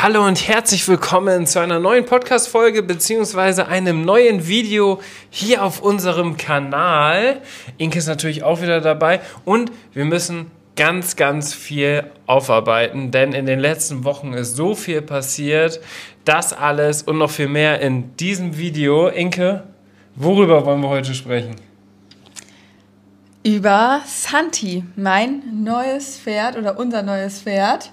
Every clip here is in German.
Hallo und herzlich willkommen zu einer neuen Podcast-Folge beziehungsweise einem neuen Video hier auf unserem Kanal. Inke ist natürlich auch wieder dabei und wir müssen ganz, ganz viel aufarbeiten, denn in den letzten Wochen ist so viel passiert. Das alles und noch viel mehr in diesem Video. Inke, worüber wollen wir heute sprechen? Über Santi, mein neues Pferd oder unser neues Pferd.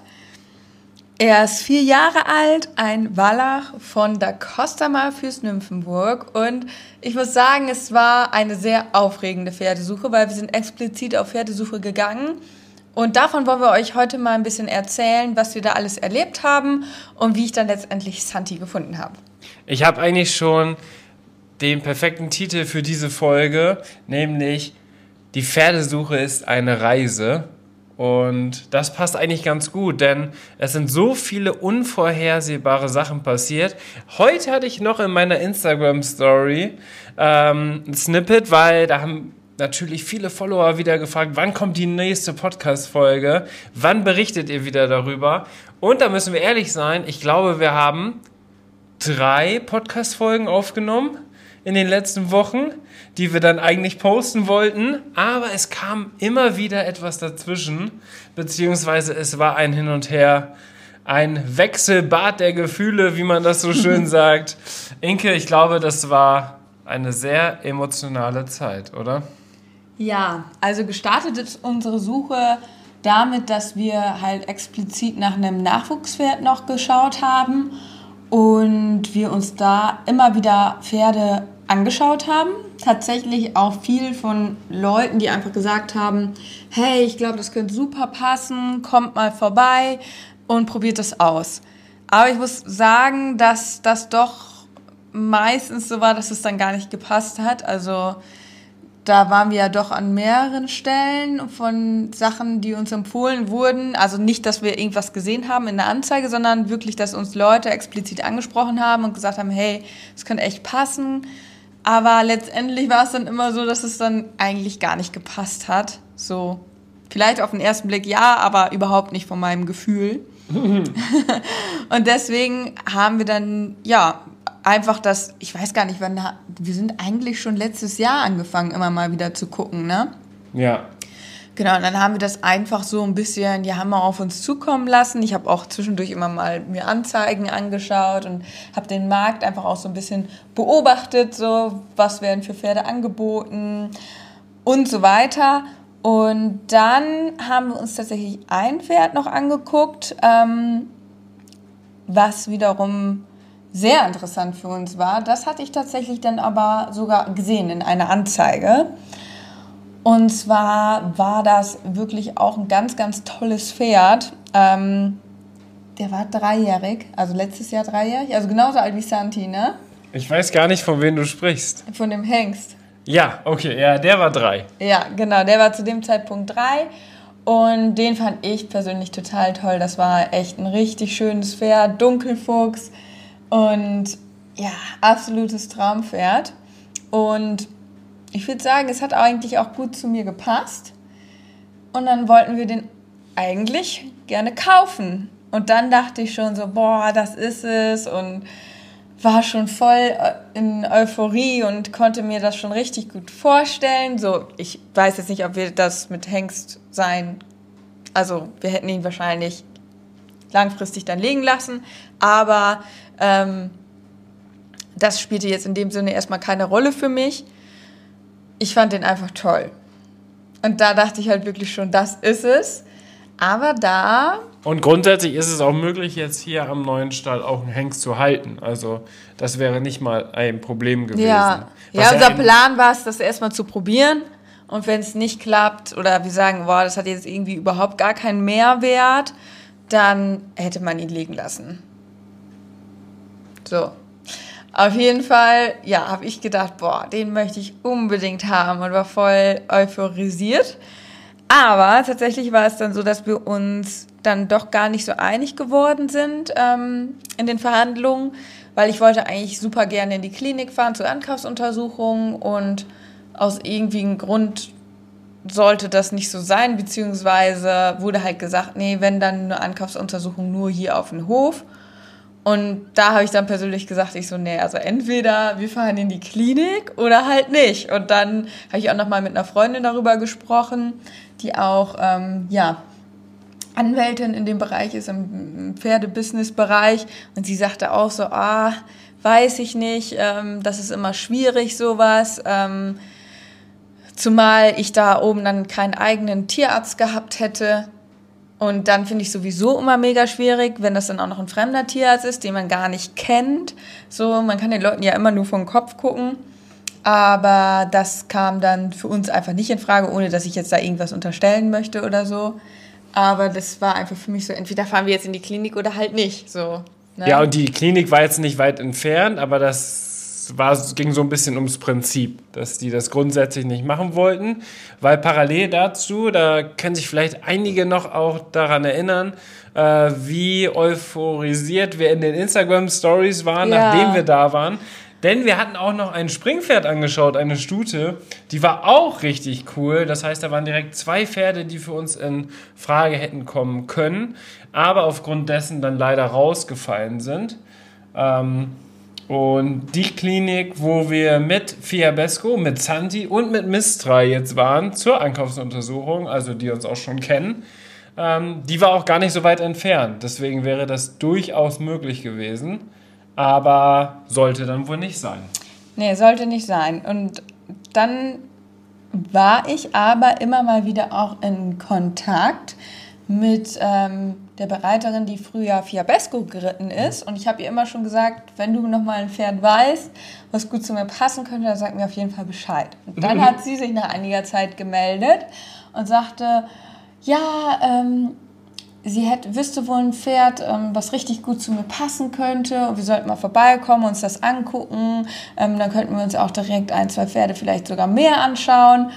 Er ist vier Jahre alt, ein Wallach von der Costa Malfürst Nymphenburg und ich muss sagen, es war eine sehr aufregende Pferdesuche, weil wir sind explizit auf Pferdesuche gegangen und davon wollen wir euch heute mal ein bisschen erzählen, was wir da alles erlebt haben und wie ich dann letztendlich Santi gefunden habe. Ich habe eigentlich schon den perfekten Titel für diese Folge, nämlich Die Pferdesuche ist eine Reise. Und das passt eigentlich ganz gut, denn es sind so viele unvorhersehbare Sachen passiert. Heute hatte ich noch in meiner Instagram-Story ähm, ein Snippet, weil da haben natürlich viele Follower wieder gefragt, wann kommt die nächste Podcast-Folge? Wann berichtet ihr wieder darüber? Und da müssen wir ehrlich sein, ich glaube, wir haben drei Podcast-Folgen aufgenommen in den letzten Wochen, die wir dann eigentlich posten wollten, aber es kam immer wieder etwas dazwischen, beziehungsweise es war ein Hin und Her, ein Wechselbad der Gefühle, wie man das so schön sagt. Inke, ich glaube, das war eine sehr emotionale Zeit, oder? Ja, also gestartet ist unsere Suche damit, dass wir halt explizit nach einem Nachwuchspferd noch geschaut haben und wir uns da immer wieder Pferde angeschaut haben. Tatsächlich auch viel von Leuten, die einfach gesagt haben, hey, ich glaube, das könnte super passen, kommt mal vorbei und probiert es aus. Aber ich muss sagen, dass das doch meistens so war, dass es dann gar nicht gepasst hat. Also da waren wir ja doch an mehreren Stellen von Sachen, die uns empfohlen wurden. Also nicht, dass wir irgendwas gesehen haben in der Anzeige, sondern wirklich, dass uns Leute explizit angesprochen haben und gesagt haben, hey, es könnte echt passen. Aber letztendlich war es dann immer so, dass es dann eigentlich gar nicht gepasst hat. So, vielleicht auf den ersten Blick ja, aber überhaupt nicht von meinem Gefühl. und deswegen haben wir dann, ja, einfach das, ich weiß gar nicht, wann, wir sind eigentlich schon letztes Jahr angefangen, immer mal wieder zu gucken, ne? Ja. Genau, und dann haben wir das einfach so ein bisschen, die haben wir auf uns zukommen lassen. Ich habe auch zwischendurch immer mal mir Anzeigen angeschaut und habe den Markt einfach auch so ein bisschen beobachtet, so was werden für Pferde angeboten und so weiter. Und dann haben wir uns tatsächlich ein Pferd noch angeguckt, ähm, was wiederum sehr interessant für uns war. Das hatte ich tatsächlich dann aber sogar gesehen in einer Anzeige. Und zwar war das wirklich auch ein ganz, ganz tolles Pferd. Ähm, der war dreijährig, also letztes Jahr dreijährig, also genauso alt wie Santi, ne? Ich weiß gar nicht, von wem du sprichst. Von dem Hengst. Ja, okay, ja, der war drei. Ja, genau, der war zu dem Zeitpunkt drei. Und den fand ich persönlich total toll. Das war echt ein richtig schönes Pferd, Dunkelfuchs und ja, absolutes Traumpferd. Und ich würde sagen, es hat eigentlich auch gut zu mir gepasst. Und dann wollten wir den eigentlich gerne kaufen. Und dann dachte ich schon so, boah, das ist es. Und war schon voll äh, in Euphorie und konnte mir das schon richtig gut vorstellen. So, ich weiß jetzt nicht, ob wir das mit Hengst sein. Also, wir hätten ihn wahrscheinlich langfristig dann legen lassen. Aber ähm, das spielte jetzt in dem Sinne erstmal keine Rolle für mich ich fand den einfach toll. Und da dachte ich halt wirklich schon, das ist es. Aber da. Und grundsätzlich ist es auch möglich, jetzt hier am neuen Stall auch einen Hengst zu halten. Also, das wäre nicht mal ein Problem gewesen. Ja, ja unser Plan war es, das erstmal zu probieren. Und wenn es nicht klappt oder wir sagen, boah, das hat jetzt irgendwie überhaupt gar keinen Mehrwert, dann hätte man ihn liegen lassen. So. Auf jeden Fall, ja, habe ich gedacht, boah, den möchte ich unbedingt haben und war voll euphorisiert. Aber tatsächlich war es dann so, dass wir uns dann doch gar nicht so einig geworden sind ähm, in den Verhandlungen, weil ich wollte eigentlich super gerne in die Klinik fahren zur Ankaufsuntersuchung und aus irgendwie einem Grund sollte das nicht so sein, beziehungsweise wurde halt gesagt, nee, wenn dann eine Ankaufsuntersuchung nur hier auf dem Hof. Und da habe ich dann persönlich gesagt, ich so, nee, also entweder wir fahren in die Klinik oder halt nicht. Und dann habe ich auch noch mal mit einer Freundin darüber gesprochen, die auch, ähm, ja, Anwältin in dem Bereich ist, im Pferdebusiness-Bereich. Und sie sagte auch so, ah, weiß ich nicht, ähm, das ist immer schwierig, sowas. Ähm, zumal ich da oben dann keinen eigenen Tierarzt gehabt hätte. Und dann finde ich sowieso immer mega schwierig, wenn das dann auch noch ein fremder Tierarzt ist, den man gar nicht kennt. So, man kann den Leuten ja immer nur vom Kopf gucken. Aber das kam dann für uns einfach nicht in Frage, ohne dass ich jetzt da irgendwas unterstellen möchte oder so. Aber das war einfach für mich so, entweder fahren wir jetzt in die Klinik oder halt nicht. So, ne? Ja, und die Klinik war jetzt nicht weit entfernt, aber das war, ging so ein bisschen ums Prinzip, dass die das grundsätzlich nicht machen wollten, weil parallel dazu, da können sich vielleicht einige noch auch daran erinnern, äh, wie euphorisiert wir in den Instagram Stories waren, ja. nachdem wir da waren. Denn wir hatten auch noch ein Springpferd angeschaut, eine Stute. Die war auch richtig cool. Das heißt, da waren direkt zwei Pferde, die für uns in Frage hätten kommen können, aber aufgrund dessen dann leider rausgefallen sind. Ähm, und die Klinik, wo wir mit Fiabesco, mit Santi und mit Mistra jetzt waren zur Einkaufsuntersuchung, also die uns auch schon kennen, ähm, die war auch gar nicht so weit entfernt. Deswegen wäre das durchaus möglich gewesen, aber sollte dann wohl nicht sein. Nee, sollte nicht sein. Und dann war ich aber immer mal wieder auch in Kontakt mit ähm, der Bereiterin, die früher Fiabesco geritten ist. Und ich habe ihr immer schon gesagt, wenn du noch mal ein Pferd weißt, was gut zu mir passen könnte, dann sag mir auf jeden Fall Bescheid. Und dann hat sie sich nach einiger Zeit gemeldet und sagte, ja, ähm, sie hätte, wüsste wohl ein Pferd, ähm, was richtig gut zu mir passen könnte. Und wir sollten mal vorbeikommen, uns das angucken. Ähm, dann könnten wir uns auch direkt ein, zwei Pferde vielleicht sogar mehr anschauen.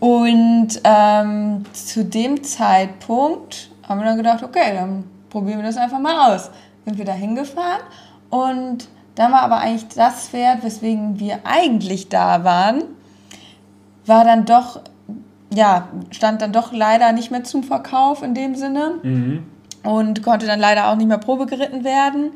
Und ähm, zu dem Zeitpunkt haben wir dann gedacht, okay, dann probieren wir das einfach mal aus. Sind wir da hingefahren und dann war aber eigentlich das Pferd, weswegen wir eigentlich da waren, war dann doch, ja, stand dann doch leider nicht mehr zum Verkauf in dem Sinne mhm. und konnte dann leider auch nicht mehr Probe geritten werden.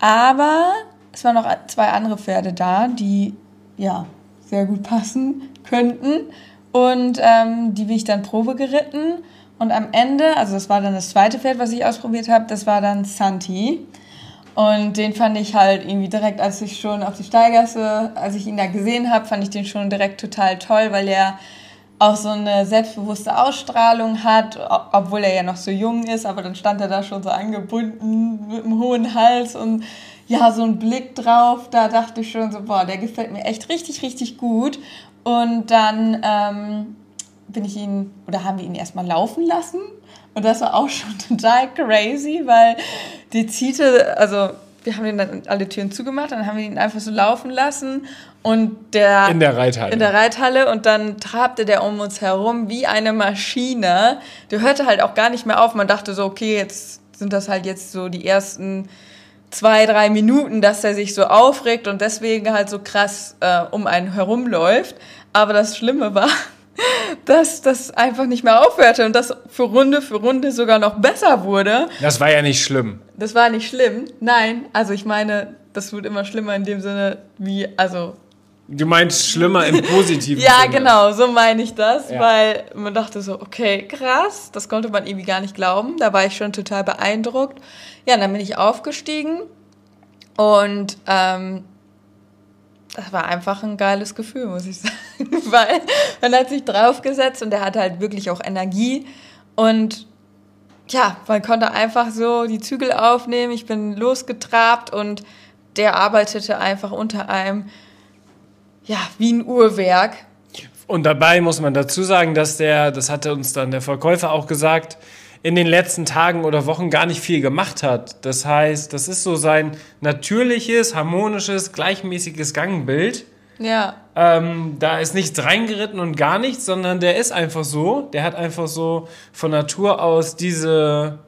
Aber es waren noch zwei andere Pferde da, die ja sehr gut passen könnten und ähm, die bin ich dann Probe geritten. Und am Ende, also das war dann das zweite Pferd, was ich ausprobiert habe, das war dann Santi. Und den fand ich halt irgendwie direkt, als ich schon auf die Steigasse, als ich ihn da gesehen habe, fand ich den schon direkt total toll, weil er auch so eine selbstbewusste Ausstrahlung hat, obwohl er ja noch so jung ist, aber dann stand er da schon so angebunden mit einem hohen Hals und ja, so ein Blick drauf, da dachte ich schon so, boah, der gefällt mir echt richtig, richtig gut. Und dann ähm, bin ich ihn, oder haben wir ihn erstmal laufen lassen. Und das war auch schon total crazy, weil die Ziete, also wir haben ihn dann alle Türen zugemacht, dann haben wir ihn einfach so laufen lassen und der in der Reithalle in der Reithalle und dann trabte der um uns herum wie eine Maschine. Der hörte halt auch gar nicht mehr auf. Man dachte so, okay, jetzt sind das halt jetzt so die ersten zwei, drei Minuten, dass er sich so aufregt und deswegen halt so krass äh, um einen herumläuft. Aber das Schlimme war, dass das einfach nicht mehr aufhörte und das für Runde für Runde sogar noch besser wurde. Das war ja nicht schlimm. Das war nicht schlimm. Nein, also ich meine, das wird immer schlimmer in dem Sinne, wie, also Du meinst schlimmer im positiven Ja, Sinne. genau, so meine ich das, ja. weil man dachte so, okay, krass, das konnte man irgendwie gar nicht glauben. Da war ich schon total beeindruckt. Ja, dann bin ich aufgestiegen und ähm, das war einfach ein geiles Gefühl, muss ich sagen, weil man hat sich draufgesetzt und er hatte halt wirklich auch Energie und ja, man konnte einfach so die Zügel aufnehmen. Ich bin losgetrabt und der arbeitete einfach unter einem ja, wie ein Uhrwerk. Und dabei muss man dazu sagen, dass der, das hatte uns dann der Verkäufer auch gesagt, in den letzten Tagen oder Wochen gar nicht viel gemacht hat. Das heißt, das ist so sein natürliches, harmonisches, gleichmäßiges Gangbild. Ja. Ähm, da ist nichts reingeritten und gar nichts, sondern der ist einfach so. Der hat einfach so von Natur aus diese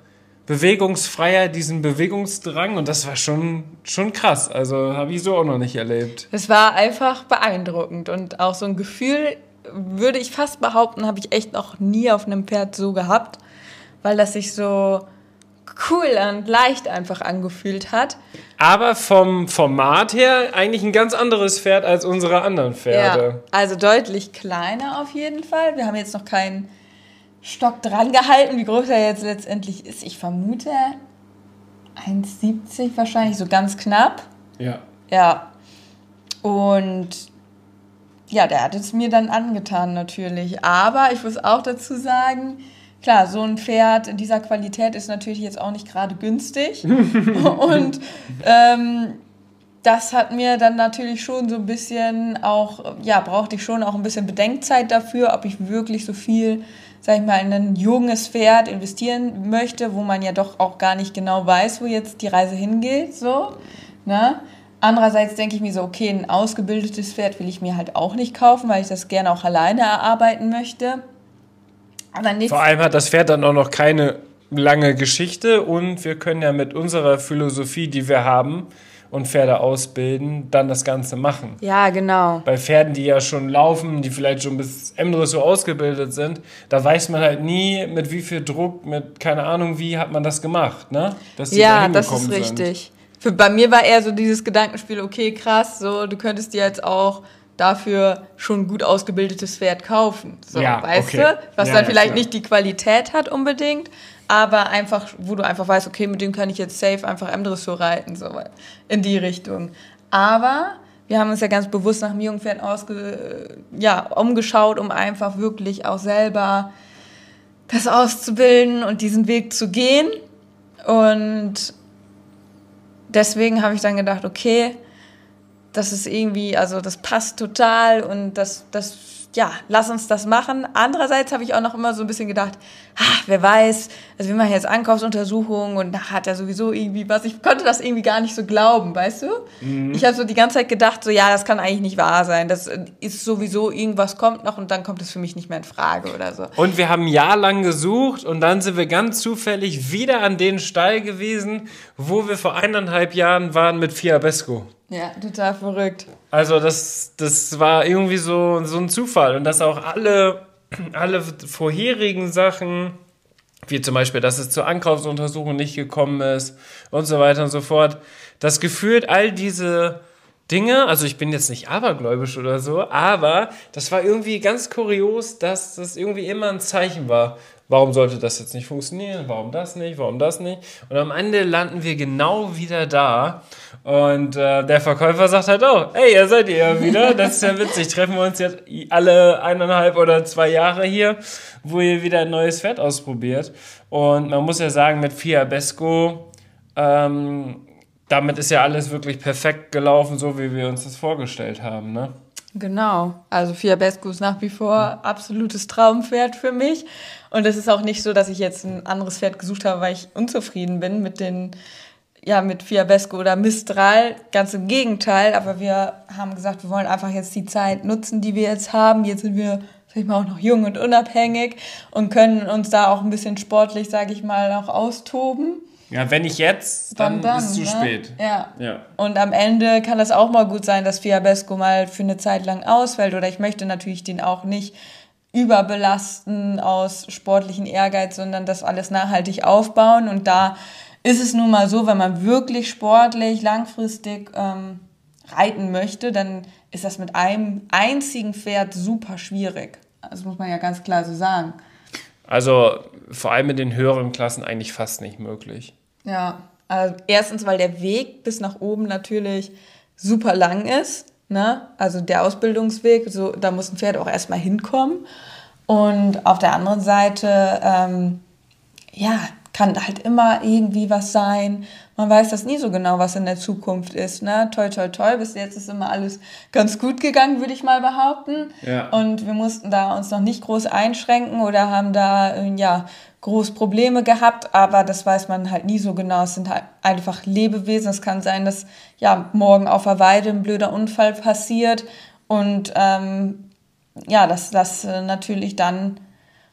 Bewegungsfreiheit, diesen Bewegungsdrang und das war schon, schon krass. Also habe ich so auch noch nicht erlebt. Es war einfach beeindruckend und auch so ein Gefühl, würde ich fast behaupten, habe ich echt noch nie auf einem Pferd so gehabt, weil das sich so cool und leicht einfach angefühlt hat. Aber vom Format her eigentlich ein ganz anderes Pferd als unsere anderen Pferde. Ja, also deutlich kleiner auf jeden Fall. Wir haben jetzt noch keinen Stock dran gehalten, wie groß er jetzt letztendlich ist. Ich vermute 1,70 wahrscheinlich, so ganz knapp. Ja. Ja. Und ja, der hat es mir dann angetan natürlich. Aber ich muss auch dazu sagen, klar, so ein Pferd in dieser Qualität ist natürlich jetzt auch nicht gerade günstig. und ähm, das hat mir dann natürlich schon so ein bisschen auch, ja, brauchte ich schon auch ein bisschen Bedenkzeit dafür, ob ich wirklich so viel, sag ich mal, in ein junges Pferd investieren möchte, wo man ja doch auch gar nicht genau weiß, wo jetzt die Reise hingeht, so, ne? Andererseits denke ich mir so, okay, ein ausgebildetes Pferd will ich mir halt auch nicht kaufen, weil ich das gerne auch alleine erarbeiten möchte. Aber Vor allem hat das Pferd dann auch noch keine lange Geschichte und wir können ja mit unserer Philosophie, die wir haben, und Pferde ausbilden, dann das Ganze machen. Ja, genau. Bei Pferden, die ja schon laufen, die vielleicht schon bis M-Dressur ausgebildet sind, da weiß man halt nie, mit wie viel Druck, mit keine Ahnung wie hat man das gemacht, ne? Ja, da das ist richtig. Für, bei mir war eher so dieses Gedankenspiel, okay, krass, so, du könntest dir jetzt auch dafür schon gut ausgebildetes Pferd kaufen. So, ja, weißt okay. du? Was ja, dann vielleicht ja, nicht die Qualität hat unbedingt, aber einfach, wo du einfach weißt, okay, mit dem kann ich jetzt safe einfach M-Dressur reiten, so in die Richtung. Aber wir haben uns ja ganz bewusst nach dem Jungpferd ausge, ja, umgeschaut, um einfach wirklich auch selber das auszubilden und diesen Weg zu gehen. Und deswegen habe ich dann gedacht, okay, das ist irgendwie, also das passt total und das, das ja, lass uns das machen. Andererseits habe ich auch noch immer so ein bisschen gedacht, ah, wer weiß, also wir machen jetzt Ankaufsuntersuchungen und da hat er sowieso irgendwie was. Ich konnte das irgendwie gar nicht so glauben, weißt du? Mhm. Ich habe so die ganze Zeit gedacht, so ja, das kann eigentlich nicht wahr sein. Das ist sowieso, irgendwas kommt noch und dann kommt es für mich nicht mehr in Frage oder so. Und wir haben ein Jahr lang gesucht und dann sind wir ganz zufällig wieder an den Stall gewesen, wo wir vor eineinhalb Jahren waren mit Fiabesco. Ja, total verrückt. Also das, das war irgendwie so, so ein Zufall und dass auch alle, alle vorherigen Sachen, wie zum Beispiel, dass es zur Ankaufsuntersuchung nicht gekommen ist und so weiter und so fort, das gefühlt all diese Dinge, also ich bin jetzt nicht abergläubisch oder so, aber das war irgendwie ganz kurios, dass das irgendwie immer ein Zeichen war warum sollte das jetzt nicht funktionieren, warum das nicht, warum das nicht. Und am Ende landen wir genau wieder da. Und äh, der Verkäufer sagt halt auch, hey, ihr seid ihr ja wieder, das ist ja witzig, treffen wir uns jetzt alle eineinhalb oder zwei Jahre hier, wo ihr wieder ein neues Pferd ausprobiert. Und man muss ja sagen, mit Fiabesco, ähm, damit ist ja alles wirklich perfekt gelaufen, so wie wir uns das vorgestellt haben, ne? Genau. Also Fiabesco ist nach wie vor absolutes Traumpferd für mich. Und es ist auch nicht so, dass ich jetzt ein anderes Pferd gesucht habe, weil ich unzufrieden bin mit den, ja, mit Fiabesco oder Mistral. Ganz im Gegenteil. Aber wir haben gesagt, wir wollen einfach jetzt die Zeit nutzen, die wir jetzt haben. Jetzt sind wir, sag ich mal, auch noch jung und unabhängig und können uns da auch ein bisschen sportlich, sage ich mal, auch austoben. Ja, wenn nicht jetzt, dann, dann, ist es zu ne? spät. Ja. ja. Und am Ende kann das auch mal gut sein, dass Fiabesco mal für eine Zeit lang ausfällt. Oder ich möchte natürlich den auch nicht überbelasten aus sportlichen Ehrgeiz, sondern das alles nachhaltig aufbauen. Und da ist es nun mal so, wenn man wirklich sportlich langfristig ähm, reiten möchte, dann ist das mit einem einzigen Pferd super schwierig. Das muss man ja ganz klar so sagen. Also vor allem in den höheren Klassen eigentlich fast nicht möglich. Ja, also erstens, weil der Weg bis nach oben natürlich super lang ist. Ne? Also der Ausbildungsweg, so, da muss ein Pferd auch erstmal hinkommen. Und auf der anderen Seite, ähm, ja, kann halt immer irgendwie was sein. Man weiß das nie so genau, was in der Zukunft ist. Ne? Toi, toi, toi. Bis jetzt ist immer alles ganz gut gegangen, würde ich mal behaupten. Ja. Und wir mussten da uns noch nicht groß einschränken oder haben da, ja, groß Probleme gehabt, aber das weiß man halt nie so genau. Es sind halt einfach Lebewesen. Es kann sein, dass ja morgen auf der Weide ein blöder Unfall passiert und ähm, ja, dass das äh, natürlich dann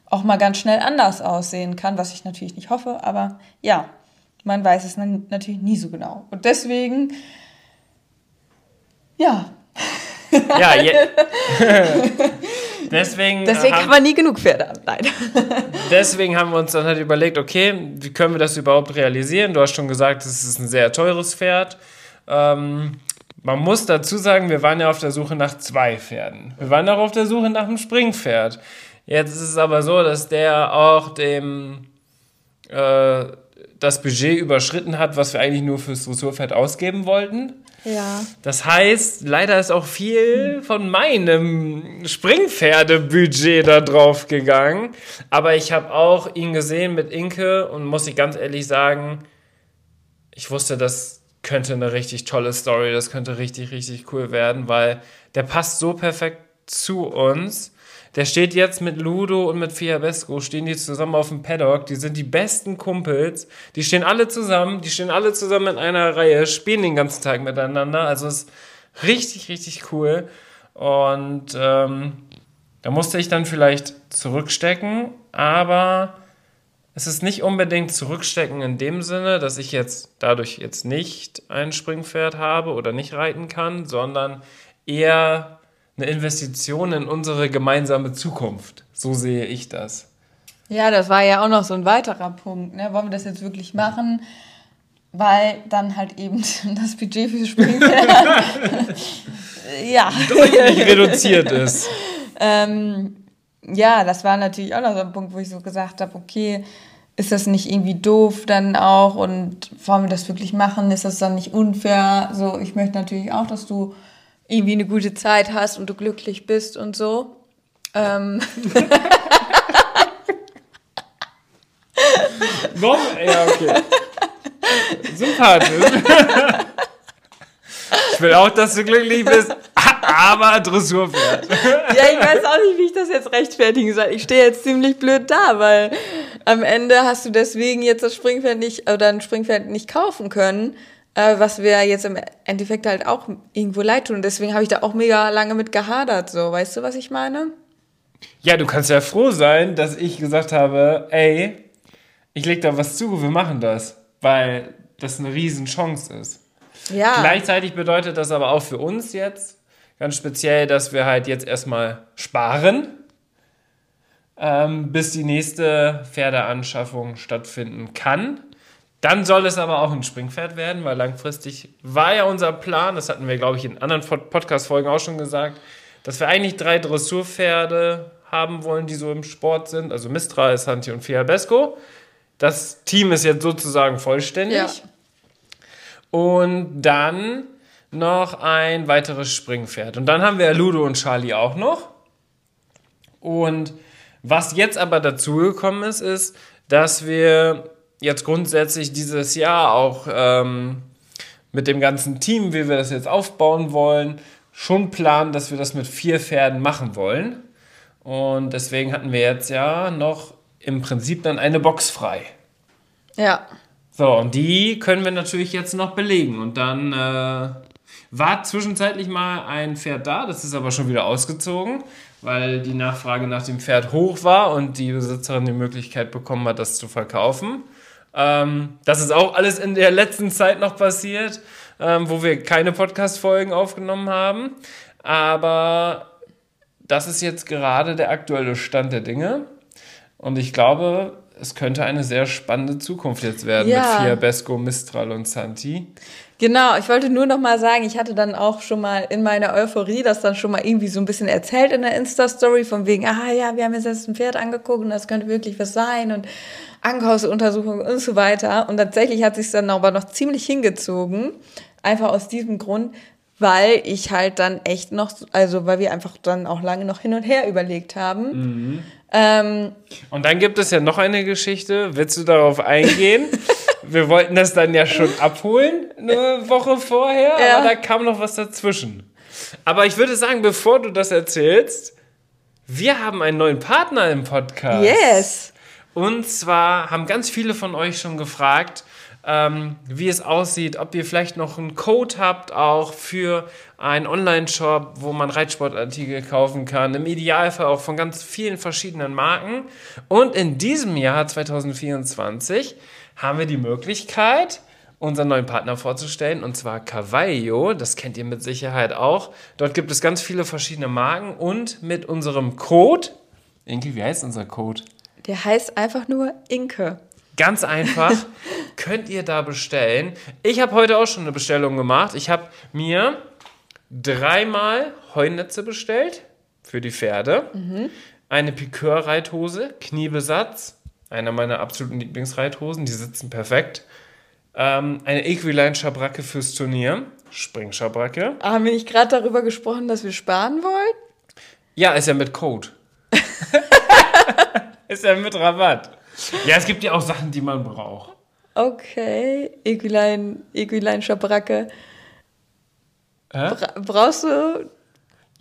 auch mal ganz schnell anders aussehen kann, was ich natürlich nicht hoffe, aber ja, man weiß es natürlich nie so genau. Und deswegen, ja. Ja, je deswegen. Deswegen haben, kann man nie genug Pferde haben, nein. deswegen haben wir uns dann halt überlegt, okay, wie können wir das überhaupt realisieren? Du hast schon gesagt, es ist ein sehr teures Pferd. Ähm, man muss dazu sagen, wir waren ja auf der Suche nach zwei Pferden. Wir waren auch auf der Suche nach einem Springpferd. Jetzt ist es aber so, dass der auch dem äh, das Budget überschritten hat, was wir eigentlich nur fürs Dressurpferd ausgeben wollten. Ja. Das heißt, leider ist auch viel von meinem Springpferdebudget da drauf gegangen. Aber ich habe auch ihn gesehen mit Inke und muss ich ganz ehrlich sagen, ich wusste, das könnte eine richtig tolle Story, das könnte richtig, richtig cool werden, weil der passt so perfekt zu uns. Der steht jetzt mit Ludo und mit Fiabesco, stehen die zusammen auf dem Paddock. Die sind die besten Kumpels. Die stehen alle zusammen, die stehen alle zusammen in einer Reihe, spielen den ganzen Tag miteinander. Also ist richtig, richtig cool. Und ähm, da musste ich dann vielleicht zurückstecken, aber es ist nicht unbedingt zurückstecken in dem Sinne, dass ich jetzt dadurch jetzt nicht ein Springpferd habe oder nicht reiten kann, sondern eher eine Investition in unsere gemeinsame Zukunft. So sehe ich das. Ja, das war ja auch noch so ein weiterer Punkt. Ne? Wollen wir das jetzt wirklich machen? Weil dann halt eben das Budget für Springpferd ja. deutlich reduziert ist. ähm, ja, das war natürlich auch noch so ein Punkt, wo ich so gesagt habe, okay, ist das nicht irgendwie doof dann auch und wollen wir das wirklich machen? Ist das dann nicht unfair? So, ich möchte natürlich auch, dass du irgendwie eine gute Zeit hast und du glücklich bist und so. Ähm. Warum? Ja, okay. Sympathisch. Ich will auch, dass du glücklich bist, aber Dressurpferd. Ja, ich weiß auch nicht, wie ich das jetzt rechtfertigen soll. Ich stehe jetzt ziemlich blöd da, weil am Ende hast du deswegen jetzt das Springpferd nicht oder ein Springpferd nicht kaufen können, äh, was wir jetzt im Endeffekt halt auch irgendwo leid tun. Deswegen habe ich da auch mega lange mit gehadert, so. Weißt du, was ich meine? Ja, du kannst ja froh sein, dass ich gesagt habe, ey, ich leg da was zu, wir machen das. Weil das eine Riesenchance ist. Ja. Gleichzeitig bedeutet das aber auch für uns jetzt ganz speziell, dass wir halt jetzt erstmal sparen, ähm, bis die nächste Pferdeanschaffung stattfinden kann. Dann soll es aber auch ein Springpferd werden, weil langfristig war ja unser Plan, das hatten wir, glaube ich, in anderen Podcast-Folgen auch schon gesagt, dass wir eigentlich drei Dressurpferde haben wollen, die so im Sport sind. Also Mistral, Santi und Fiabesco. Das Team ist jetzt sozusagen vollständig. Ja. Und dann noch ein weiteres Springpferd. Und dann haben wir Ludo und Charlie auch noch. Und was jetzt aber dazugekommen ist, ist, dass wir jetzt grundsätzlich dieses Jahr auch ähm, mit dem ganzen Team, wie wir das jetzt aufbauen wollen, schon planen, dass wir das mit vier Pferden machen wollen. Und deswegen hatten wir jetzt ja noch im Prinzip dann eine Box frei. Ja. So, und die können wir natürlich jetzt noch belegen. Und dann äh, war zwischenzeitlich mal ein Pferd da, das ist aber schon wieder ausgezogen, weil die Nachfrage nach dem Pferd hoch war und die Besitzerin die Möglichkeit bekommen hat, das zu verkaufen. Ähm, das ist auch alles in der letzten Zeit noch passiert, ähm, wo wir keine Podcast-Folgen aufgenommen haben. Aber das ist jetzt gerade der aktuelle Stand der Dinge. Und ich glaube, es könnte eine sehr spannende Zukunft jetzt werden ja. mit Fiabesco, Mistral und Santi. Genau, ich wollte nur noch mal sagen, ich hatte dann auch schon mal in meiner Euphorie das dann schon mal irgendwie so ein bisschen erzählt in der Insta-Story von wegen, ah ja, wir haben jetzt ein Pferd angeguckt und das könnte wirklich was sein und Ankaufsuntersuchung und so weiter. Und tatsächlich hat sich dann aber noch ziemlich hingezogen. Einfach aus diesem Grund, weil ich halt dann echt noch, also weil wir einfach dann auch lange noch hin und her überlegt haben. Mhm. Ähm, und dann gibt es ja noch eine Geschichte. Willst du darauf eingehen? wir wollten das dann ja schon abholen, eine Woche vorher, ja. aber da kam noch was dazwischen. Aber ich würde sagen, bevor du das erzählst, wir haben einen neuen Partner im Podcast. Yes. Und zwar haben ganz viele von euch schon gefragt, ähm, wie es aussieht, ob ihr vielleicht noch einen Code habt, auch für einen Online-Shop, wo man Reitsportartikel kaufen kann. Im Idealfall auch von ganz vielen verschiedenen Marken. Und in diesem Jahr 2024 haben wir die Möglichkeit, unseren neuen Partner vorzustellen, und zwar Cavallo. Das kennt ihr mit Sicherheit auch. Dort gibt es ganz viele verschiedene Marken und mit unserem Code, Inke, wie heißt unser Code? Der heißt einfach nur Inke. Ganz einfach könnt ihr da bestellen. Ich habe heute auch schon eine Bestellung gemacht. Ich habe mir dreimal Heunetze bestellt für die Pferde, mhm. eine Piqueur-Reithose, Kniebesatz, einer meiner absoluten Lieblingsreithosen, die sitzen perfekt. Ähm, eine Equiline-Schabracke fürs Turnier, Springschabracke. Haben wir nicht gerade darüber gesprochen, dass wir sparen wollen? Ja, ist ja mit Code. ist ja mit Rabatt. Ja, es gibt ja auch Sachen, die man braucht. Okay, Equiline, Equiline Schabracke. Bra brauchst du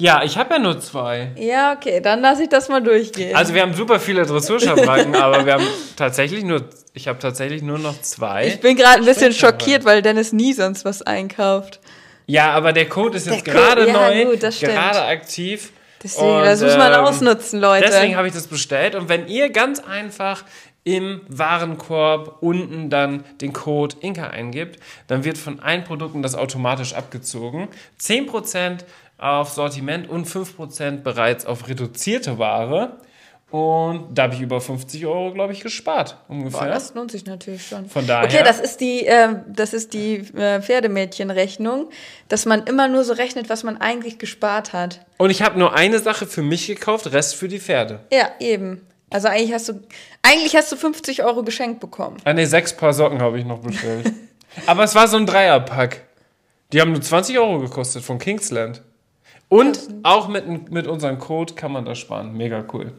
ja, ich habe ja nur zwei. Ja, okay, dann lasse ich das mal durchgehen. Also wir haben super viele Dressurschabracken, aber wir haben tatsächlich nur, ich habe tatsächlich nur noch zwei. Ich bin gerade ein bisschen schockiert, weil Dennis nie sonst was einkauft. Ja, aber der Code ist jetzt gerade ja, neu, gut, gerade aktiv. Deswegen, und, das muss man ähm, ausnutzen, Leute. Deswegen habe ich das bestellt. Und wenn ihr ganz einfach im Warenkorb unten dann den Code Inka eingibt, dann wird von allen Produkten das automatisch abgezogen. 10% auf Sortiment und 5% bereits auf reduzierte Ware. Und da habe ich über 50 Euro, glaube ich, gespart. Ungefähr. Boah, das lohnt sich natürlich schon. Von daher. Okay, das ist die, äh, das ist die äh, Pferdemädchenrechnung, dass man immer nur so rechnet, was man eigentlich gespart hat. Und ich habe nur eine Sache für mich gekauft, Rest für die Pferde. Ja, eben. Also eigentlich hast du, eigentlich hast du 50 Euro geschenkt bekommen. Ah ne, sechs Paar Socken habe ich noch bestellt. Aber es war so ein Dreierpack. Die haben nur 20 Euro gekostet von Kingsland. Und auch mit, mit unserem Code kann man das sparen. Mega cool.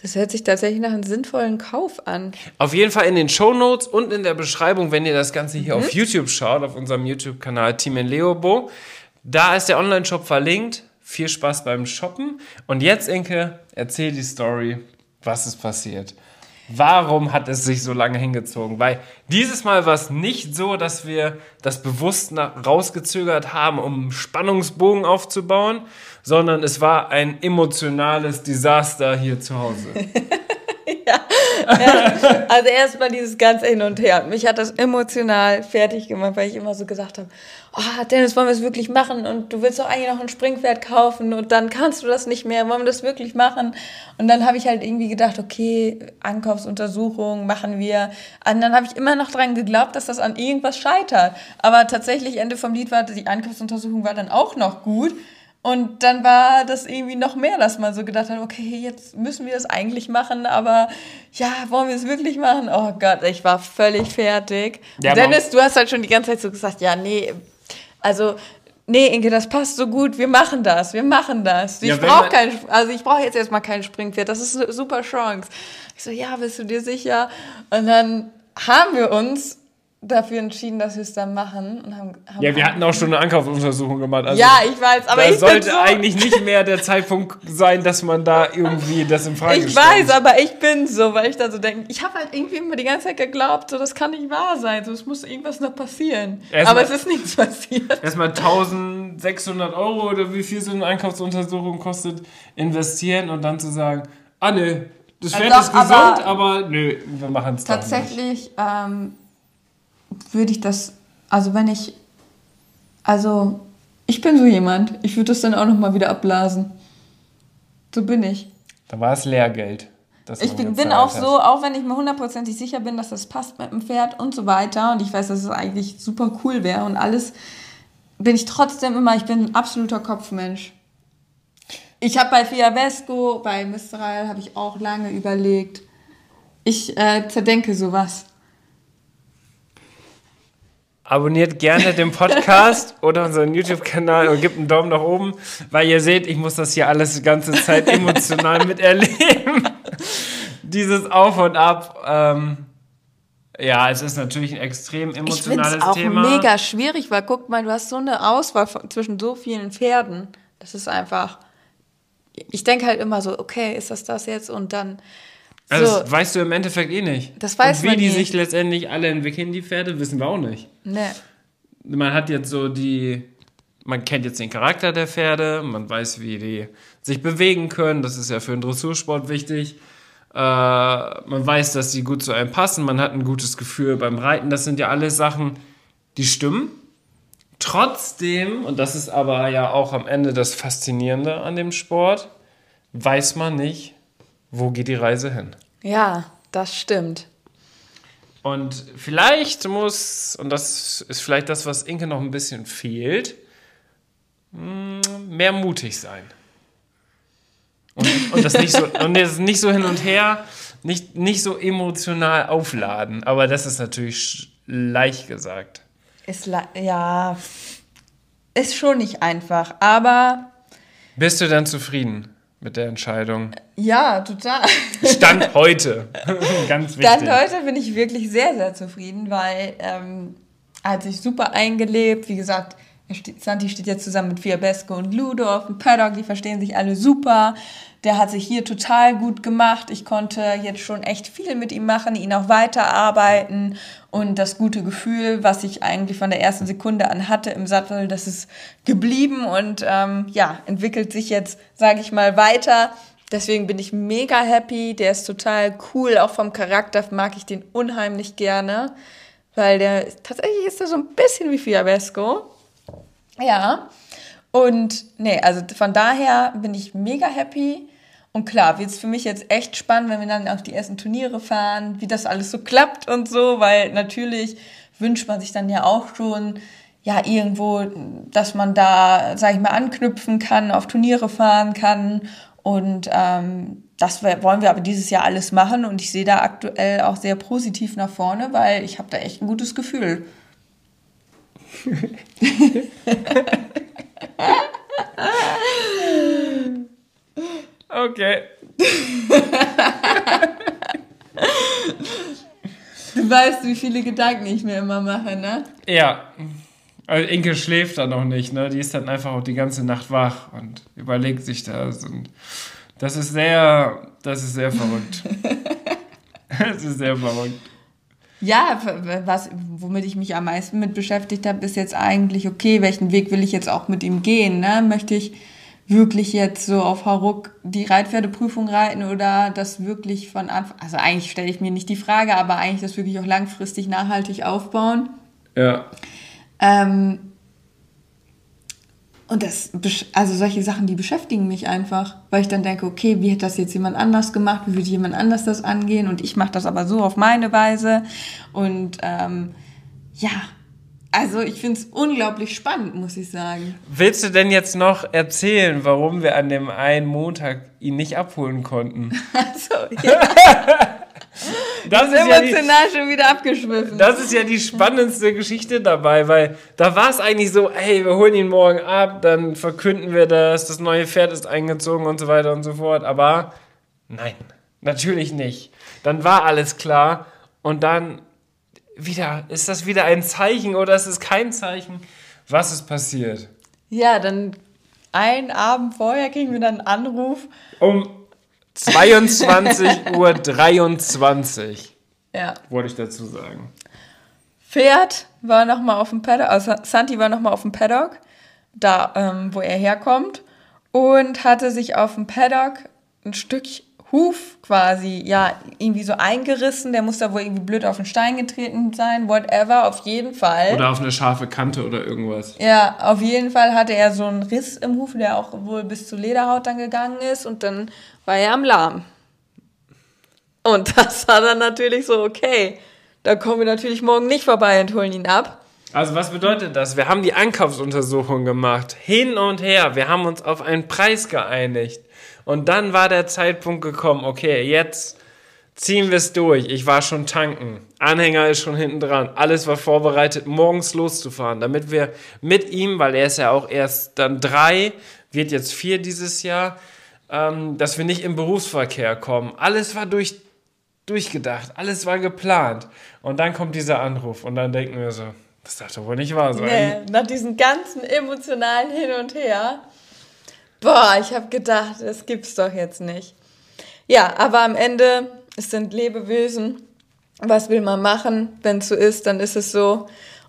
Das hört sich tatsächlich nach einem sinnvollen Kauf an. Auf jeden Fall in den Show Notes und in der Beschreibung, wenn ihr das Ganze hier mhm. auf YouTube schaut, auf unserem YouTube-Kanal Team in Leobo. Da ist der Online-Shop verlinkt. Viel Spaß beim Shoppen. Und jetzt, Inke, erzähl die Story, was ist passiert. Warum hat es sich so lange hingezogen? Weil dieses Mal war es nicht so, dass wir das bewusst rausgezögert haben, um Spannungsbogen aufzubauen, sondern es war ein emotionales Desaster hier zu Hause. ja. Also erstmal dieses ganze Hin und Her. Mich hat das emotional fertig gemacht, weil ich immer so gesagt habe, oh, Dennis, wollen wir es wirklich machen? Und du willst doch eigentlich noch ein Springpferd kaufen und dann kannst du das nicht mehr. Wollen wir das wirklich machen? Und dann habe ich halt irgendwie gedacht, okay, Ankaufsuntersuchung machen wir. Und dann habe ich immer noch dran geglaubt, dass das an irgendwas scheitert. Aber tatsächlich, Ende vom Lied war, die Ankaufsuntersuchung war dann auch noch gut. Und dann war das irgendwie noch mehr, dass man so gedacht hat, okay, jetzt müssen wir das eigentlich machen, aber ja, wollen wir es wirklich machen? Oh Gott, ich war völlig fertig. Ja, Dennis, du hast halt schon die ganze Zeit so gesagt, ja, nee, also nee, Inke, das passt so gut, wir machen das, wir machen das. Ich ja, brauche kein, also ich brauche jetzt erstmal kein Springpferd, das ist eine super Chance. Ich so, ja, bist du dir sicher? Und dann haben wir uns dafür entschieden, dass wir es dann machen. Und haben, haben ja, wir hatten auch schon eine Ankaufsuntersuchung gemacht. Also ja, ich weiß, aber da ich sollte so eigentlich nicht mehr der Zeitpunkt sein, dass man da irgendwie das in Frage Ich weiß, aber ich bin so, weil ich da so denke, ich habe halt irgendwie immer die ganze Zeit geglaubt, so das kann nicht wahr sein, so es muss irgendwas noch passieren. Erst aber mal, es ist nichts passiert. Erstmal 1600 Euro oder wie viel so eine Einkaufsuntersuchung kostet, investieren und dann zu sagen, ah ne, das Pferd also, ist gesund, aber, aber nö, wir machen es Tatsächlich, ähm, würde ich das, also wenn ich, also ich bin so jemand, ich würde das dann auch nochmal wieder abblasen. So bin ich. Da war es Lehrgeld. Ich bin, bin auch hast. so, auch wenn ich mir hundertprozentig sicher bin, dass das passt mit dem Pferd und so weiter und ich weiß, dass es eigentlich super cool wäre und alles, bin ich trotzdem immer, ich bin ein absoluter Kopfmensch. Ich habe bei Fiabesco, bei Mistral habe ich auch lange überlegt. Ich äh, zerdenke sowas. Abonniert gerne den Podcast oder unseren YouTube-Kanal und gebt einen Daumen nach oben, weil ihr seht, ich muss das hier alles die ganze Zeit emotional miterleben. Dieses Auf und Ab. Ähm, ja, es ist natürlich ein extrem emotionales ich auch Thema. mega schwierig, weil guck mal, du hast so eine Auswahl von, zwischen so vielen Pferden. Das ist einfach. Ich denke halt immer so, okay, ist das das jetzt? Und dann Also So. das weißt du im Endeffekt eh nicht. Das weiß Und wie man die nie. sich letztendlich alle entwickeln, die Pferde, wissen wir auch nicht. Ne. Man hat jetzt so die, man kennt jetzt den Charakter der Pferde, man weiß, wie die sich bewegen können, das ist ja für den Dressursport wichtig. Äh, man weiß, dass die gut zu einem passen, man hat ein gutes Gefühl beim Reiten, das sind ja alles Sachen, die stimmen. Trotzdem, und das ist aber ja auch am Ende das Faszinierende an dem Sport, weiß man nicht, wo geht die Reise hin. Ja, das stimmt. Und vielleicht muss, und das ist vielleicht das, was Inke noch ein bisschen fehlt, mh, mehr mutig sein. Und, und das nicht so, und das nicht so hin und her, nicht, nicht so emotional aufladen. Aber das ist natürlich leicht gesagt. Ist ja, ist schon nicht einfach, aber Bist du dann zufrieden mit der Entscheidung? ja, total. Stand heute. Ganz wichtig. Dann heute bin ich wirklich sehr, sehr zufrieden, weil ähm, er hat sich super eingelebt. Wie gesagt, steht, Santi steht jetzt zusammen mit Fiabesco und Ludo auf dem Paddock. Die verstehen sich alle super. Der hat sich hier total gut gemacht. Ich konnte jetzt schon echt viel mit ihm machen, ihn auch weiterarbeiten. Und das gute Gefühl, was ich eigentlich von der ersten Sekunde an hatte im Sattel, das ist geblieben und ähm, ja, entwickelt sich jetzt, sage ich mal, weiter. Deswegen bin ich mega happy. Der ist total cool. Auch vom Charakter mag ich den unheimlich gerne. Weil der tatsächlich ist er so ein bisschen wie Fiabesco. Ja. Und nee, also von daher bin ich mega happy. Und klar, wird es für mich jetzt echt spannend, wenn wir dann auf die ersten Turniere fahren, wie das alles so klappt und so, weil natürlich wünscht man sich dann ja auch schon, ja, irgendwo, dass man da, sag ich mal, anknüpfen kann, auf Turniere fahren kann. Und ähm, das wollen wir aber dieses Jahr alles machen. Und ich sehe da aktuell auch sehr positiv nach vorne, weil ich habe da echt ein gutes Gefühl. Okay. Du weißt, wie viele Gedanken ich mir immer mache, ne? Ja. Also Inke schläft dann noch nicht, ne? Die ist dann einfach auch die ganze Nacht wach und überlegt sich das. Und das ist sehr, das ist sehr verrückt. das ist sehr verrückt. Ja, was, womit ich mich am meisten mit beschäftigt habe, ist jetzt eigentlich, okay, welchen Weg will ich jetzt auch mit ihm gehen? Ne? Möchte ich wirklich jetzt so auf Hauruck die Reitpferdeprüfung reiten oder das wirklich von Anfang, also eigentlich stelle ich mir nicht die Frage, aber eigentlich das wirklich auch langfristig nachhaltig aufbauen. Ja. Ähm, und das, also solche Sachen, die beschäftigen mich einfach, weil ich dann denke, okay, wie hätte das jetzt jemand anders gemacht, wie würde jemand anders das angehen und ich mache das aber so auf meine Weise und ähm, ja, also ich finde es unglaublich spannend, muss ich sagen. Willst du denn jetzt noch erzählen, warum wir an dem einen Montag ihn nicht abholen konnten? Also, ja, Das ist, ja die, emotional schon wieder abgeschwiffen. das ist ja die spannendste Geschichte dabei, weil da war es eigentlich so, hey, wir holen ihn morgen ab, dann verkünden wir das, das neue Pferd ist eingezogen und so weiter und so fort. Aber nein, natürlich nicht. Dann war alles klar und dann wieder, ist das wieder ein Zeichen oder ist es kein Zeichen? Was ist passiert? Ja, einen Abend vorher kriegen wir dann einen Anruf. Um 22.23 Uhr 23, Ja. wollte ich dazu sagen. Pferd war nochmal auf dem Paddock, also Santi war nochmal auf dem Paddock, da ähm, wo er herkommt, und hatte sich auf dem Paddock ein Stück Huf quasi, ja, irgendwie so eingerissen. Der muss da wohl irgendwie blöd auf den Stein getreten sein, whatever, auf jeden Fall. Oder auf eine scharfe Kante oder irgendwas. Ja, auf jeden Fall hatte er so einen Riss im Huf, der auch wohl bis zur Lederhaut dann gegangen ist und dann war er am Lahm. Und das war dann natürlich so, okay, da kommen wir natürlich morgen nicht vorbei und holen ihn ab. Also was bedeutet das? Wir haben die Einkaufsuntersuchung gemacht. Hin und her. Wir haben uns auf einen Preis geeinigt. Und dann war der Zeitpunkt gekommen, okay, jetzt ziehen wir es durch. Ich war schon tanken. Anhänger ist schon hinten dran. Alles war vorbereitet, morgens loszufahren, damit wir mit ihm, weil er ist ja auch erst dann drei, wird jetzt vier dieses Jahr, ähm, dass wir nicht im Berufsverkehr kommen. Alles war durch, durchgedacht, alles war geplant. Und dann kommt dieser Anruf und dann denken wir so, das darf doch wohl nicht wahr sein. Nee, nach diesem ganzen emotionalen Hin und Her. Boah, ich habe gedacht, das gibt's doch jetzt nicht. Ja, aber am Ende es sind Lebewesen. Was will man machen? Wenn es so ist, dann ist es so.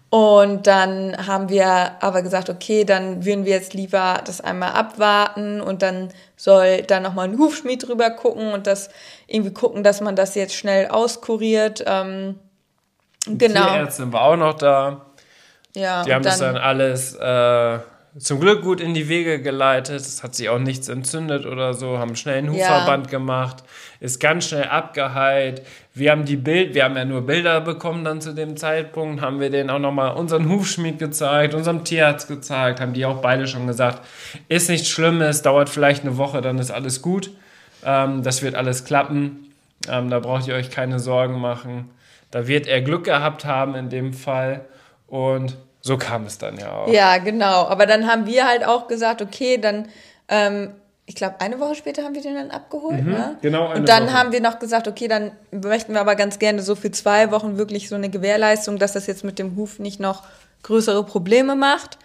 Und dann haben wir aber gesagt, okay, dann würden wir jetzt lieber das einmal abwarten und dann soll da nochmal ein Hufschmied drüber gucken und das irgendwie gucken, dass man das jetzt schnell auskuriert. Ähm, genau. Die Ärztin war auch noch da. Ja. Die haben dann, das dann alles äh, zum Glück gut in die Wege geleitet. Es hat sich auch nichts entzündet oder so, haben schnell einen Hufverband ja. gemacht, ist ganz schnell abgeheilt. Wir haben die Bild, wir haben ja nur Bilder bekommen dann zu dem Zeitpunkt, haben wir denen auch nochmal unseren Hufschmied gezeigt, unserem Tierarzt gezeigt, haben die auch beide schon gesagt, ist nichts Schlimmes, dauert vielleicht eine Woche, dann ist alles gut. Ähm, das wird alles klappen. Ähm, da braucht ihr euch keine Sorgen machen. Da wird er Glück gehabt haben in dem Fall. Und so kam es dann ja auch. Ja, genau. Aber dann haben wir halt auch gesagt, okay, dann, ähm, ich glaube, eine Woche später haben wir den dann abgeholt. Mhm, ne? Genau. Eine Und dann Woche. haben wir noch gesagt, okay, dann möchten wir aber ganz gerne so für zwei Wochen wirklich so eine Gewährleistung, dass das jetzt mit dem Huf nicht noch größere Probleme macht.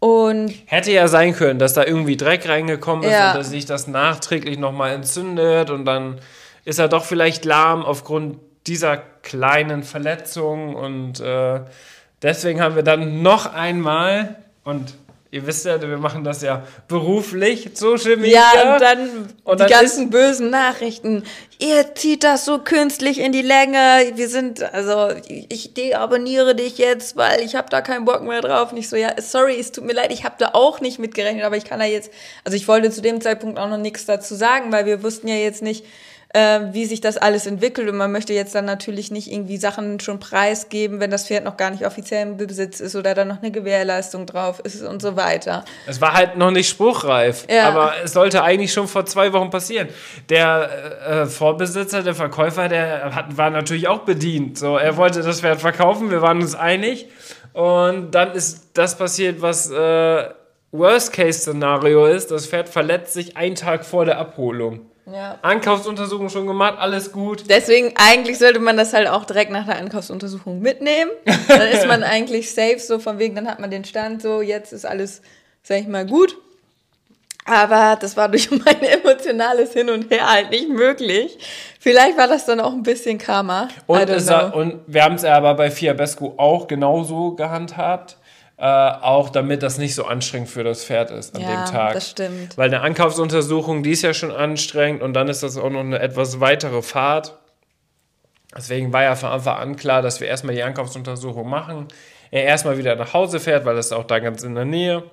Und Hätte ja sein können, dass da irgendwie Dreck reingekommen ist ja. und dass sich das nachträglich nochmal entzündet und dann ist er doch vielleicht lahm aufgrund dieser kleinen Verletzung und äh, Deswegen haben wir dann noch einmal, und ihr wisst ja, wir machen das ja beruflich, Social Media. Ja, und dann und die dann ganzen bösen Nachrichten. Ihr zieht das so künstlich in die Länge. Wir sind, also ich deabonniere dich jetzt, weil ich habe da keinen Bock mehr drauf. Nicht so, ja, sorry, es tut mir leid, ich habe da auch nicht mitgerechnet, aber ich kann da jetzt, also ich wollte zu dem Zeitpunkt auch noch nichts dazu sagen, weil wir wussten ja jetzt nicht, äh, wie sich das alles entwickelt. Und man möchte jetzt dann natürlich nicht irgendwie Sachen schon preisgeben, wenn das Pferd noch gar nicht offiziell im Besitz ist oder da noch eine Gewährleistung drauf ist und so weiter. Es war halt noch nicht spruchreif, ja. aber es sollte eigentlich schon vor zwei Wochen passieren. Der äh, Vorbesitzer, der Verkäufer, der hat, war natürlich auch bedient. So, er wollte das Pferd verkaufen, wir waren uns einig. Und dann ist das passiert, was äh, Worst-Case-Szenario ist. Das Pferd verletzt sich einen Tag vor der Abholung. Ja. Ankaufsuntersuchung schon gemacht, alles gut. Deswegen, eigentlich sollte man das halt auch direkt nach der Ankaufsuntersuchung mitnehmen. Dann ist man eigentlich safe, so von wegen, dann hat man den Stand so, jetzt ist alles, sag ich mal, gut. Aber das war durch mein emotionales Hin und Her halt nicht möglich. Vielleicht war das dann auch ein bisschen Karma. Und, und wir haben es aber bei Fiabesco auch genauso gehandhabt. Äh, auch damit das nicht so anstrengend für das Pferd ist an ja, dem Tag. das stimmt. Weil eine Ankaufsuntersuchung, die ist ja schon anstrengend und dann ist das auch noch eine etwas weitere Fahrt. Deswegen war ja von Anfang an klar, dass wir erstmal die Ankaufsuntersuchung machen. Er erstmal wieder nach Hause fährt, weil das ist auch da ganz in der Nähe.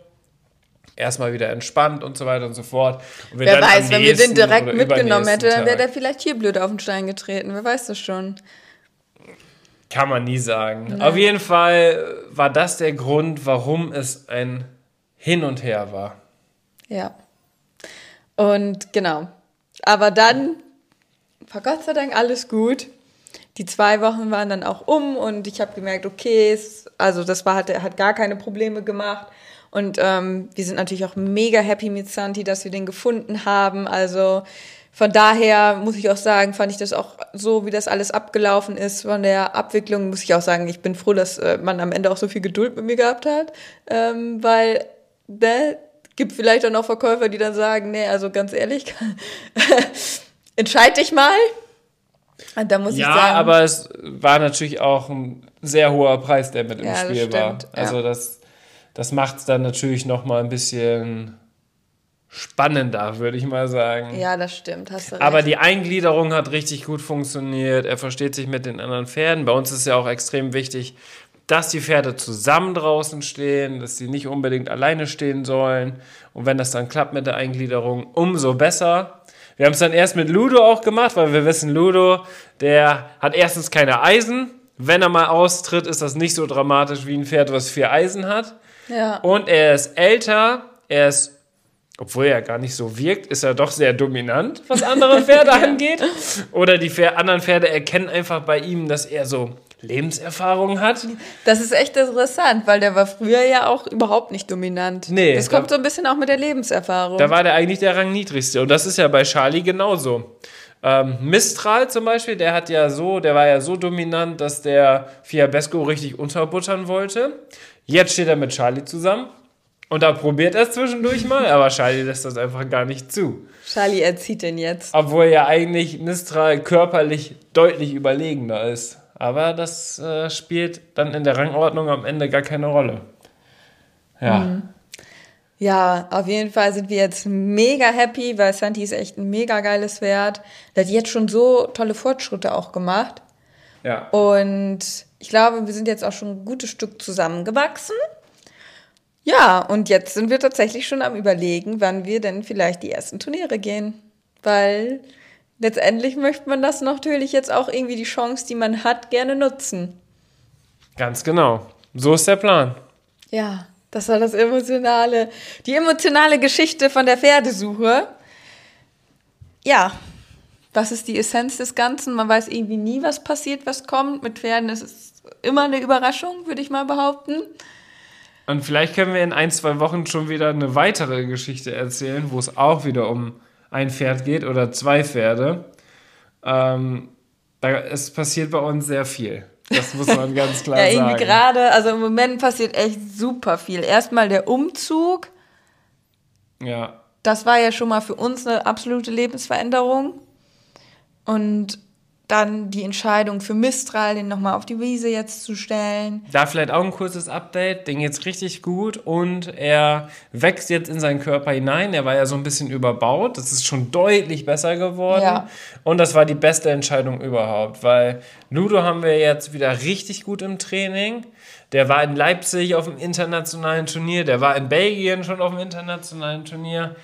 Erstmal wieder entspannt und so weiter und so fort. Und Wer weiß, wenn wir den direkt mitgenommen hätten, dann wäre der vielleicht hier blöd auf den Stein getreten. Wer weiß das schon. Kann man nie sagen. Nein. Auf jeden Fall war das der Grund, warum es ein Hin und Her war. Ja. Und genau. Aber dann war Gott sei Dank alles gut. Die zwei Wochen waren dann auch um und ich habe gemerkt, okay, es, also das war, hat, hat gar keine Probleme gemacht. Und ähm, wir sind natürlich auch mega happy mit Santi, dass wir den gefunden haben. Also von daher muss ich auch sagen, fand ich das auch so, wie das alles abgelaufen ist von der Abwicklung, muss ich auch sagen, ich bin froh, dass äh, man am Ende auch so viel Geduld mit mir gehabt hat, ähm, weil ne, gibt vielleicht auch noch Verkäufer, die dann sagen, nee, also ganz ehrlich, entscheid dich mal. Und da muss ja, ich sagen, aber es war natürlich auch ein sehr hoher Preis, der mit im ja, Spiel war. Also ja. das, das macht es dann natürlich noch mal ein bisschen spannender, würde ich mal sagen. Ja, das stimmt, hast du recht. Aber die Eingliederung hat richtig gut funktioniert. Er versteht sich mit den anderen Pferden. Bei uns ist ja auch extrem wichtig, dass die Pferde zusammen draußen stehen, dass sie nicht unbedingt alleine stehen sollen. Und wenn das dann klappt mit der Eingliederung, umso besser. Wir haben es dann erst mit Ludo auch gemacht, weil wir wissen, Ludo, der hat erstens keine Eisen. Wenn er mal austritt, ist das nicht so dramatisch wie ein Pferd, was vier Eisen hat. Ja. Und er ist älter, er ist obwohl er gar nicht so wirkt, ist er doch sehr dominant, was andere Pferde angeht. Oder die Pferde, anderen Pferde erkennen einfach bei ihm, dass er so Lebenserfahrung hat. Das ist echt interessant, weil der war früher ja auch überhaupt nicht dominant. Nee. Das kommt da, so ein bisschen auch mit der Lebenserfahrung. Da war der eigentlich der Rangniedrigste. Und das ist ja bei Charlie genauso. Ähm, Mistral zum Beispiel, der hat ja so, der war ja so dominant, dass der Fiabesco richtig unterbuttern wollte. Jetzt steht er mit Charlie zusammen Und da probiert er es zwischendurch mal, aber Charlie lässt das einfach gar nicht zu. Charlie erzieht den jetzt. Obwohl ja eigentlich Mistral körperlich deutlich überlegener ist. Aber das äh, spielt dann in der Rangordnung am Ende gar keine Rolle. Ja. Mhm. Ja, auf jeden Fall sind wir jetzt mega happy, weil Santi ist echt ein mega geiles Pferd. Der hat jetzt schon so tolle Fortschritte auch gemacht. Ja. Und ich glaube, wir sind jetzt auch schon ein gutes Stück zusammengewachsen. Ja, und jetzt sind wir tatsächlich schon am Überlegen, wann wir denn vielleicht die ersten Turniere gehen. Weil letztendlich möchte man das natürlich jetzt auch irgendwie die Chance, die man hat, gerne nutzen. Ganz genau. So ist der Plan. Ja. Das war das emotionale, die emotionale Geschichte von der Pferdesuche. Ja, was ist die Essenz des Ganzen? Man weiß irgendwie nie, was passiert, was kommt. Mit Pferden ist es immer eine Überraschung, würde ich mal behaupten. Und vielleicht können wir in ein, zwei Wochen schon wieder eine weitere Geschichte erzählen, wo es auch wieder um ein Pferd geht oder zwei Pferde. Ähm, da, es passiert bei uns sehr viel. Das muss man ganz klar ja, sagen. irgendwie gerade, also im Moment passiert echt super viel. Erstmal der Umzug. Ja. Das war ja schon mal für uns eine absolute Lebensveränderung. Und dann die Entscheidung für Mistral, den nochmal auf die Wiese jetzt zu stellen. Da vielleicht auch ein kurzes Update, den geht's richtig gut und er wächst jetzt in seinen Körper hinein. Er war ja so ein bisschen überbaut, das ist schon deutlich besser geworden ja. und das war die beste Entscheidung überhaupt, weil Ludo haben wir jetzt wieder richtig gut im Training. Der war in Leipzig auf dem internationalen Turnier, der war in Belgien schon auf dem internationalen Turnier.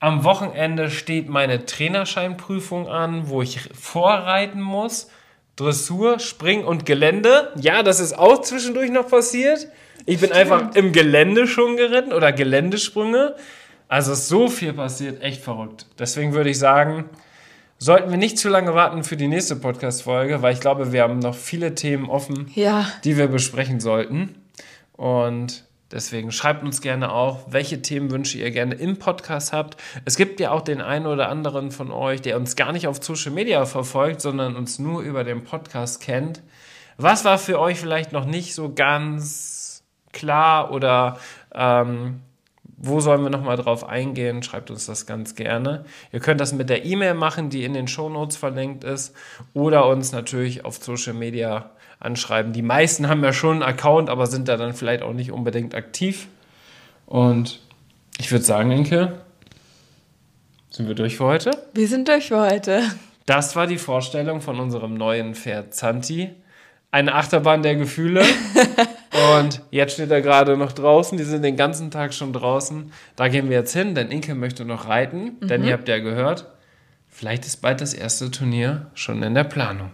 Am Wochenende steht meine Trainerscheinprüfung an, wo ich vorreiten muss. Dressur, Spring und Gelände. Ja, das ist auch zwischendurch noch passiert. Ich bin Stimmt. einfach im Gelände schon geritten oder Geländesprünge. Also so viel passiert, echt verrückt. Deswegen würde ich sagen, sollten wir nicht zu lange warten für die nächste Podcast-Folge, weil ich glaube, wir haben noch viele Themen offen, ja. die wir besprechen sollten. Und Deswegen schreibt uns gerne auch, welche Themenwünsche ihr gerne im Podcast habt. Es gibt ja auch den einen oder anderen von euch, der uns gar nicht auf Social Media verfolgt, sondern uns nur über den Podcast kennt. Was war für euch vielleicht noch nicht so ganz klar oder ähm, wo sollen wir nochmal drauf eingehen? Schreibt uns das ganz gerne. Ihr könnt das mit der E-Mail machen, die in den Show Notes verlinkt ist, oder uns natürlich auf Social Media anschreiben. Die meisten haben ja schon einen Account, aber sind da dann vielleicht auch nicht unbedingt aktiv. Und ich würde sagen, Inke, sind wir durch für heute? Wir sind durch für heute. Das war die Vorstellung von unserem neuen Pferd Zanti. Eine Achterbahn der Gefühle. Und jetzt steht er gerade noch draußen. Die sind den ganzen Tag schon draußen. Da gehen wir jetzt hin, denn Inke möchte noch reiten. Mhm. Denn ihr habt ja gehört, vielleicht ist bald das erste Turnier schon in der Planung.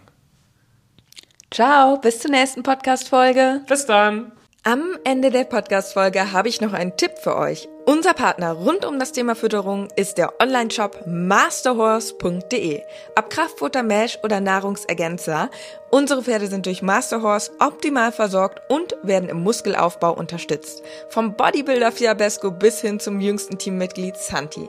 Ciao, bis zur nächsten Podcast-Folge. Bis dann. Am Ende der Podcast-Folge habe ich noch einen Tipp für euch. Unser Partner rund um das Thema Fütterung ist der Online-Shop masterhorse.de. Ab Kraftfutter, Mesh oder Nahrungsergänzer. Unsere Pferde sind durch Masterhorse optimal versorgt und werden im Muskelaufbau unterstützt. Vom Bodybuilder Fiabesco bis hin zum jüngsten Teammitglied Santi